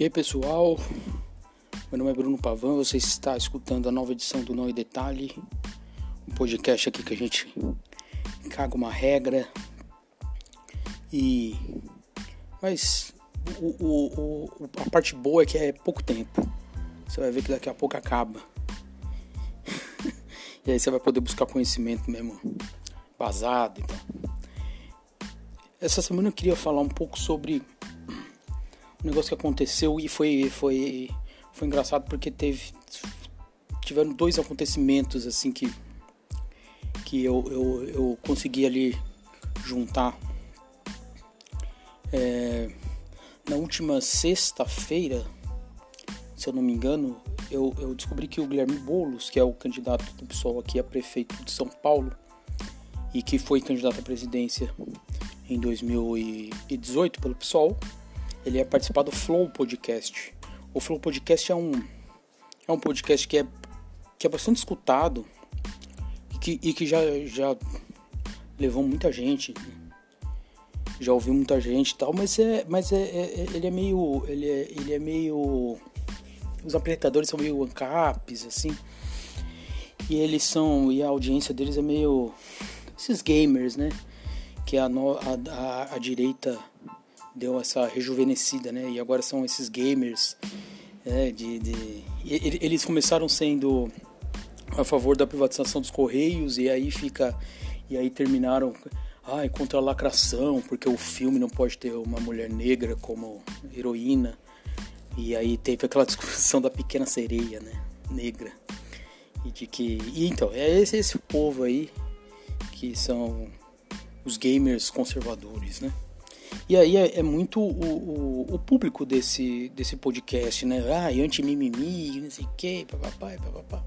E aí pessoal, meu nome é Bruno Pavan, você está escutando a nova edição do Não em Detalhe, um podcast aqui que a gente caga uma regra e mas o, o, o, a parte boa é que é pouco tempo. Você vai ver que daqui a pouco acaba. e aí você vai poder buscar conhecimento mesmo vazado. Então. Essa semana eu queria falar um pouco sobre um negócio que aconteceu e foi, foi, foi engraçado porque teve tiveram dois acontecimentos assim que que eu, eu, eu consegui ali juntar. É, na última sexta-feira se eu não me engano eu, eu descobri que o Guilherme Boulos que é o candidato do PSOL aqui a prefeito de São Paulo e que foi candidato à presidência em 2018 pelo PSOL ele ia participar do Flow Podcast. O Flow Podcast é um, é um podcast que é, que é bastante escutado e que, e que já, já levou muita gente, já ouviu muita gente e tal, mas, é, mas é, é, ele é meio. Ele é, ele é meio. Os apresentadores são meio ancaps, assim. E eles são. E a audiência deles é meio. Esses gamers, né? Que a, a, a, a direita deu essa rejuvenescida, né? E agora são esses gamers, né? de, de... eles começaram sendo a favor da privatização dos correios e aí fica e aí terminaram ai contra a lacração porque o filme não pode ter uma mulher negra como heroína e aí teve aquela discussão da pequena sereia, né? Negra e de que e então é esse esse povo aí que são os gamers conservadores, né? E aí é, é muito o, o, o, público desse, desse podcast, né? Ah, anti-mimimi, não sei o que, papapá, papapá.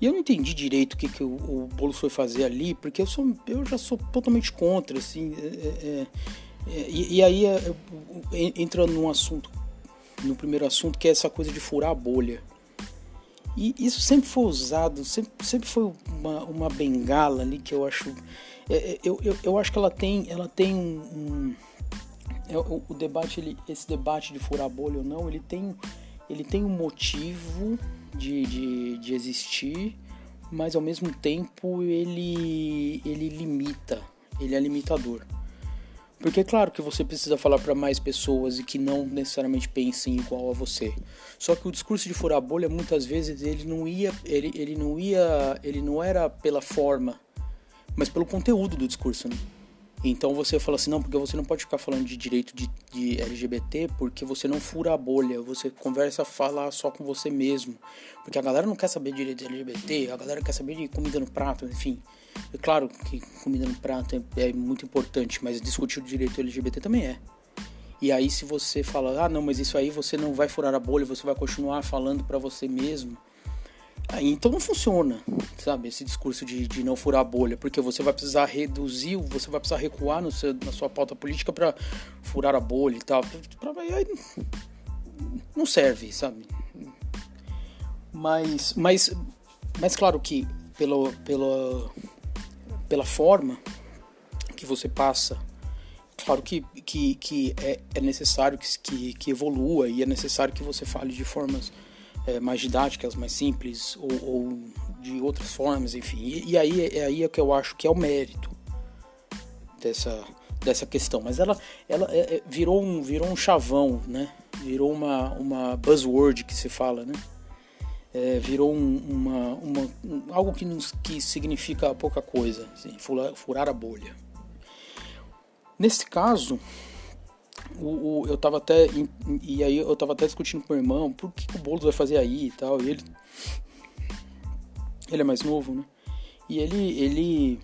E eu não entendi direito o que, que o, o Boulos foi fazer ali, porque eu, sou, eu já sou totalmente contra, assim. É, é, é, e, e, aí é, entra num assunto, no primeiro assunto, que é essa coisa de furar a bolha. E isso sempre foi usado, sempre, sempre foi uma, uma bengala ali que eu acho. É, é, eu, eu, eu acho que ela tem, ela tem um, um é, o, o, debate, ele, esse debate de furar bolha ou não, ele tem, ele tem um motivo de, de, de existir, mas ao mesmo tempo ele, ele limita, ele é limitador. Porque é claro que você precisa falar para mais pessoas e que não necessariamente pensem igual a você. Só que o discurso de furar bolha muitas vezes ele não ia, ele, ele não ia, ele não era pela forma, mas pelo conteúdo do discurso. Né? Então você fala assim, não, porque você não pode ficar falando de direito de, de, LGBT porque você não fura a bolha, você conversa, fala só com você mesmo. Porque a galera não quer saber de direito de LGBT, a galera quer saber de comida no prato, enfim. É claro que comida no prato é, é muito importante, mas discutir o direito LGBT também é. E aí se você fala, ah não, mas isso aí você não vai furar a bolha, você vai continuar falando para você mesmo Aí, então não funciona, sabe, esse discurso de, de não furar a bolha, porque você vai precisar reduzir, você vai precisar recuar no seu, na sua pauta política para furar a bolha e tal. Pra, aí, não serve, sabe? Mas, mas, mas claro que pelo, pela, pela forma que você passa, claro que, que, que é, é necessário que, que, que evolua e é necessário que você fale de formas é, mais didáticas, mais simples, ou, ou, de outras formas, enfim. E, e aí, é aí é que eu acho que é o mérito dessa, dessa questão. Mas ela, ela é, é, virou, um, virou um chavão, né? Virou uma, uma buzzword que se fala, né? É, virou um, uma, uma, um, algo que, nos, que significa pouca coisa, assim, furar, a bolha. Nesse caso, o, o, eu tava até. E aí eu tava até discutindo com o irmão, por que, que o Boulos vai fazer aí e tal. E ele. Ele é mais novo, né? E ele. ele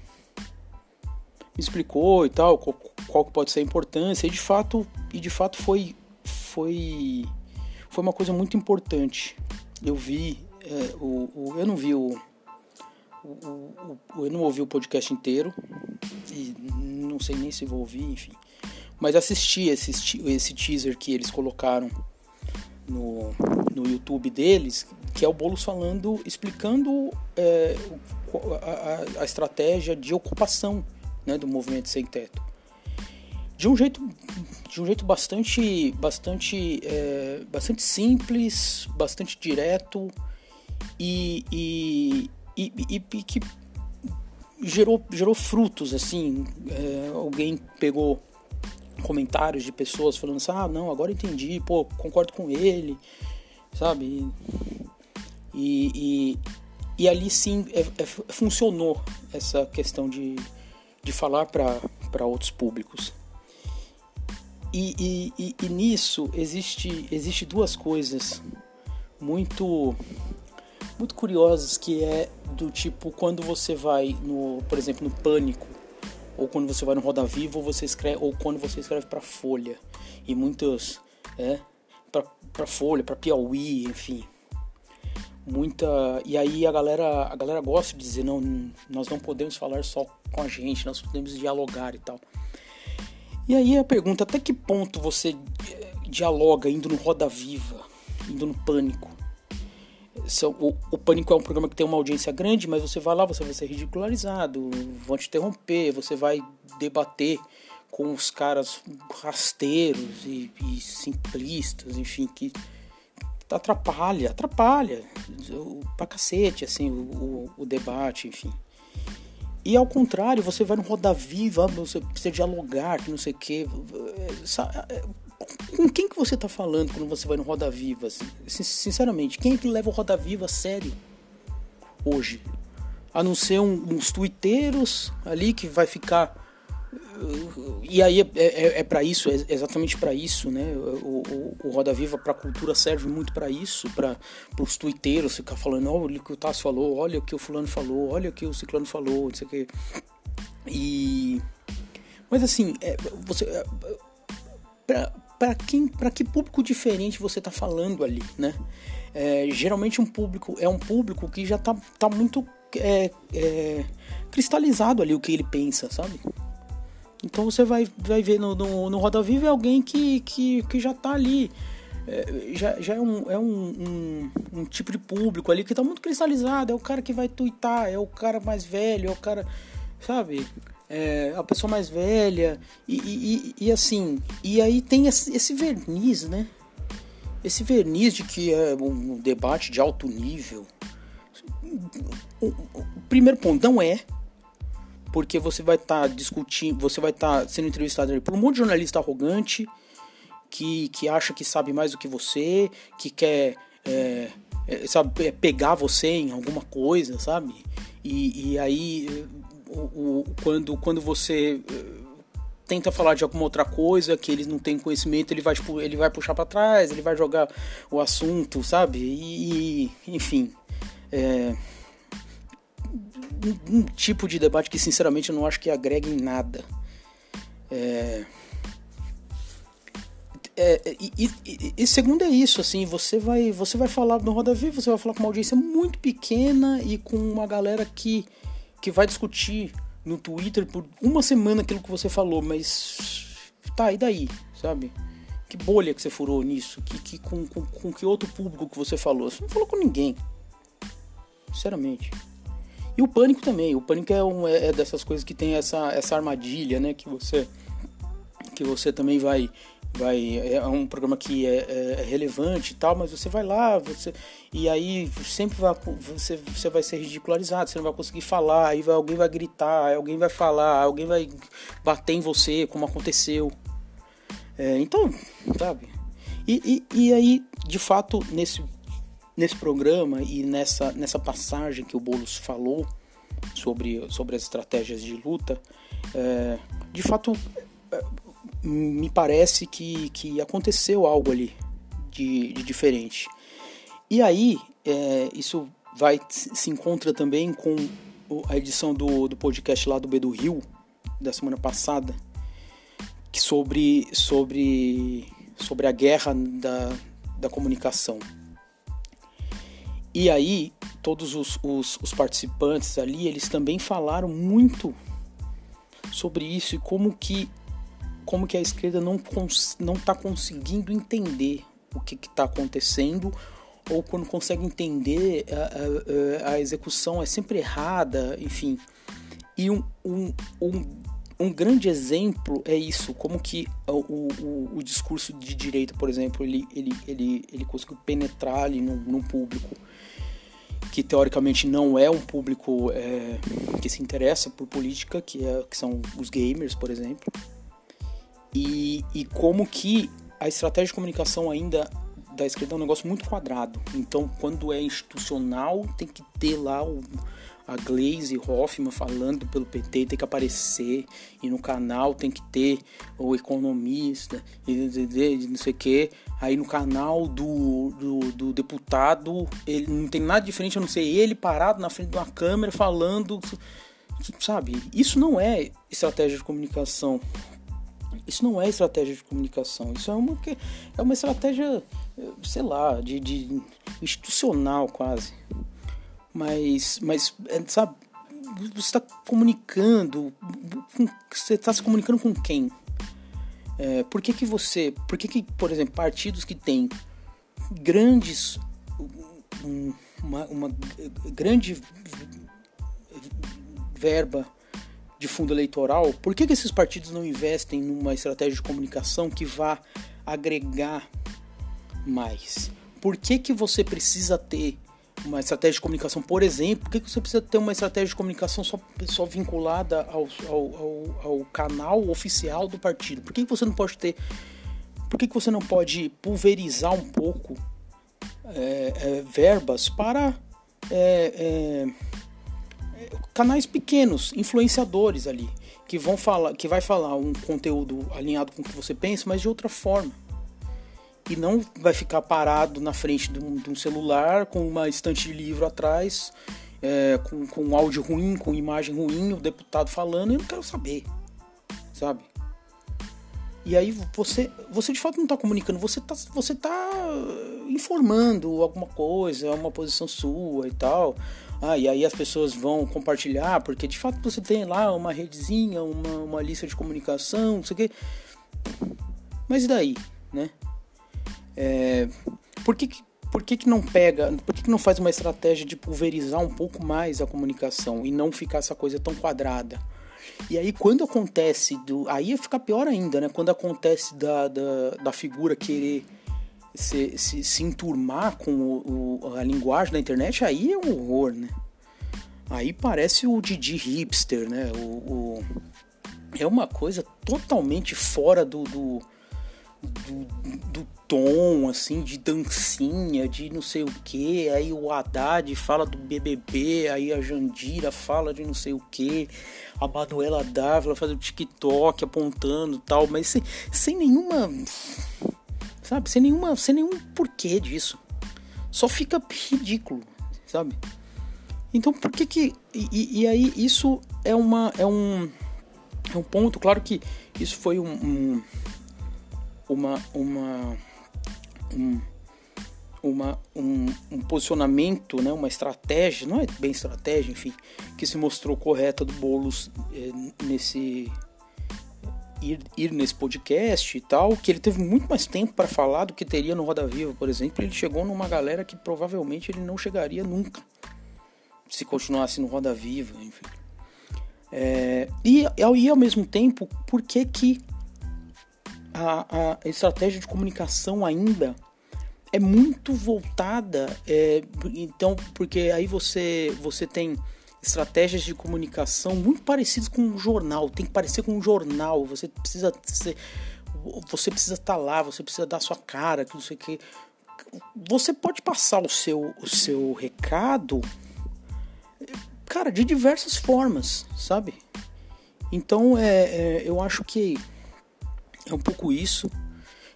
me explicou e tal, qual, qual pode ser a importância. E de fato, e de fato foi. Foi. Foi uma coisa muito importante. Eu vi. É, o, o, eu não vi o, o, o, Eu não ouvi o podcast inteiro. E não sei nem se vou ouvir, enfim. Mas assisti esse, esse teaser que eles colocaram no, no YouTube deles, que é o Boulos falando, explicando é, a, a, estratégia de ocupação né, do movimento sem teto. de um jeito de um jeito bastante bastante é, bastante simples bastante direto e, e, e, e, que gerou gerou frutos assim é, alguém pegou comentários de pessoas falando assim ah não agora entendi pô concordo com ele sabe? E, e, e ali sim é, é, funcionou essa questão de, de falar para outros públicos. E, e, e, nisso existe, existe duas coisas muito muito curiosas que é do tipo quando você vai no, por exemplo, no Pânico ou quando você vai no Roda Viva ou você escreve ou quando você escreve para Folha e muitos é para Folha, para Piauí, enfim. Muita e aí a galera a galera gosta de dizer não, nós não podemos falar só com a gente, nós podemos dialogar e tal. E aí a pergunta, até que ponto você eh, dialoga indo no Roda Viva, indo no Pânico? O, o, Pânico é um programa que tem uma audiência grande, mas você vai lá, você vai ser ridicularizado, vão te interromper, você vai debater com os caras rasteiros e, e simplistas, enfim, que atrapalha, atrapalha pra cacete, assim, o, o, o debate, enfim. E ao contrário, você vai no Roda Viva, você precisa dialogar, que não sei o quê. Com quem que você está falando quando você vai no Roda Viva? Sinceramente, quem é que leva o Roda Viva a sério hoje? A não ser um, uns twitteiros ali que vai ficar e aí é, é, é para isso, é exatamente para isso, né? O, o, o Roda Viva para a cultura serve muito para isso, para os tuiteiros ficar falando, olha o que o Tassi falou, olha o que o fulano falou, olha o que o ciclano falou, não sei o que. E mas assim, é, você é, para quem, para que público diferente você está falando ali, né? É, geralmente um público é um público que já tá, tá muito é, é, cristalizado ali o que ele pensa, sabe? Então você vai, vai ver no, no, no Roda Viva é alguém que, que, que já está ali. É, já, já é, um, é um, um, um, tipo de público ali que está muito cristalizado. É o cara que vai twittar, é o cara mais velho, é o cara. Sabe? É a pessoa mais velha. E, e, e assim. E aí tem esse, verniz, né? Esse verniz de que é um debate de alto nível. O, o primeiro ponto não é porque você vai estar tá discutindo, você vai estar tá sendo entrevistado por um monte de jornalista arrogante que, que acha que sabe mais do que você, que quer é, é, sabe, é, pegar você em alguma coisa, sabe? E, e aí, o, o, quando, quando você é, tenta falar de alguma outra coisa que eles não têm conhecimento, ele vai, tipo, ele vai puxar para trás, ele vai jogar o assunto, sabe? E, enfim. É, um, um, tipo de debate que sinceramente eu não acho que agrega em nada. É, é, e, e, e, segundo é isso, assim, você vai, você vai falar no Roda Viva, você vai falar com uma audiência muito pequena e com uma galera que, que vai discutir no Twitter por uma semana aquilo que você falou, mas tá, e daí, sabe? Que bolha que você furou nisso? Que, que, com, com, com que outro público que você falou? Você não falou com ninguém. Sinceramente. E o pânico também. O pânico é, um, é, é dessas coisas que tem essa, essa armadilha, né? Que você, que você também vai vai é um programa que é, é, é, relevante e tal, mas você vai lá, você e aí sempre vai você, você vai ser ridicularizado, você não vai conseguir falar, aí vai, alguém vai gritar, alguém vai falar, alguém vai bater em você, como aconteceu. É, então, sabe? E, e, e aí, de fato, nesse Nesse programa e nessa, nessa passagem que o Boulos falou sobre, sobre as estratégias de luta, é, de fato é, me parece que, que aconteceu algo ali de, de diferente. E aí, é, isso vai se encontra também com a edição do, do podcast lá do B do Rio, da semana passada, que sobre, sobre, sobre a guerra da, da comunicação. E aí, todos os, os, os participantes ali, eles também falaram muito sobre isso e como que como que a esquerda não não está conseguindo entender o que está acontecendo ou quando consegue entender a, a, a, execução é sempre errada enfim. E um, um, um, um grande exemplo é isso, como que o, o, o discurso de direita, por exemplo, ele, ele, ele, ele conseguiu penetrar ali num, público que teoricamente não é um público é, que se interessa por política, que, é, que são os gamers, por exemplo, e, e como que a estratégia de comunicação ainda da esquerda é um negócio muito quadrado. Então, quando é institucional, tem que ter lá o, a Glaze Hoffman falando pelo PT, tem que aparecer. E no canal tem que ter o economista, e não sei o que. Aí no canal do, do, do, deputado, ele não tem nada diferente a não ser ele parado na frente de uma câmera falando. Sabe? Isso não é estratégia de comunicação. Isso não é estratégia de comunicação. Isso é uma, é uma estratégia sei lá, de, de institucional quase. Mas, mas é, sabe, você está comunicando, você está se comunicando com quem? É, por que, que você, por que, que, por exemplo, partidos que têm grandes, uma, uma grande verba de fundo eleitoral, por que, que esses partidos não investem numa estratégia de comunicação que vá agregar mais. Por que, que você precisa ter uma estratégia de comunicação, por exemplo, por que, que você precisa ter uma estratégia de comunicação só, só vinculada ao, ao, ao, ao canal oficial do partido? Por que, que você não pode ter. Por que, que você não pode pulverizar um pouco é, é, verbas para é, é canais pequenos, influenciadores ali, que vão falar, que vai falar um conteúdo alinhado com o que você pensa, mas de outra forma e não vai ficar parado na frente de um, de um celular com uma estante de livro atrás, é, com, com áudio ruim, com imagem ruim, o deputado falando, eu não quero saber, sabe? E aí você, você de fato não está comunicando, você está você tá informando alguma coisa, uma posição sua e tal. Ah, e aí as pessoas vão compartilhar, porque de fato você tem lá uma redezinha, uma, uma lista de comunicação, não sei o quê. Mas e daí, né? É, por que, por que, que não pega, por que, que não faz uma estratégia de pulverizar um pouco mais a comunicação e não ficar essa coisa tão quadrada? E aí quando acontece do. Aí fica pior ainda, né? Quando acontece da, da, da figura querer se, se, se enturmar com o, o, a linguagem da internet, aí é um horror, né? Aí parece o Didi hipster, né? O, o, é uma coisa totalmente fora do, do do, do, tom, assim, de dancinha, de não sei o que. Aí o Haddad fala do BBB, aí a Jandira fala de não sei o que. A Manuela Dávila faz o TikTok apontando tal, mas sem, sem nenhuma. Sabe? Sem nenhuma. Sem nenhum porquê disso. Só fica ridículo, sabe? Então por que que. E, e aí isso é uma. É um. É um ponto, claro que isso foi um, um uma, uma, um, uma, um, um, posicionamento, né, uma estratégia, não é bem estratégia, enfim, que se mostrou correta do Boulos é, nesse ir, ir nesse podcast e tal, que ele teve muito mais tempo para falar do que teria no Roda Viva, por exemplo. Ele chegou numa galera que provavelmente ele não chegaria nunca se continuasse no Roda Viva, enfim. É, e, e ao mesmo tempo, por que que a, a estratégia de comunicação ainda é muito voltada, é, então, porque aí você, você tem estratégias de comunicação muito parecidas com um jornal, tem que parecer com um jornal, você precisa ser, você precisa estar tá lá, você precisa dar sua cara, que não sei o que. Você pode passar o seu, o seu recado, cara, de diversas formas, sabe? Então, é, é eu acho que é um pouco isso.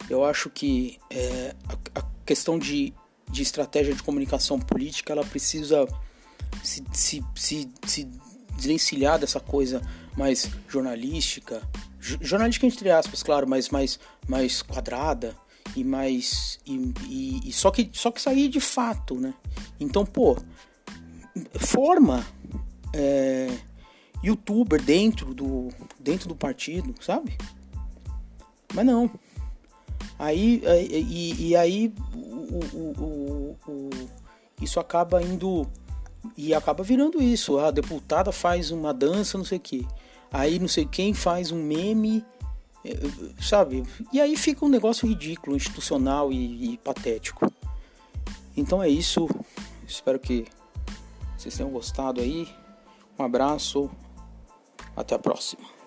Eu acho que é, a, a, questão de, de estratégia de comunicação política ela precisa se, se, se, se desvencilhar dessa coisa mais jornalística, jornalística entre aspas, claro, mas mais, mais quadrada e mais e, e, e, só que só que sair de fato, né? Então, pô, forma é, youtuber dentro do dentro do partido, sabe? Mas não. Aí, e, e aí o, o, o, isso acaba indo e acaba virando isso. A deputada faz uma dança, não sei o que. aí não sei quem faz um meme, é, sabe? E aí fica um negócio ridículo, institucional e, e patético. Então é isso. Espero que vocês tenham gostado aí. Um abraço. Até a próxima.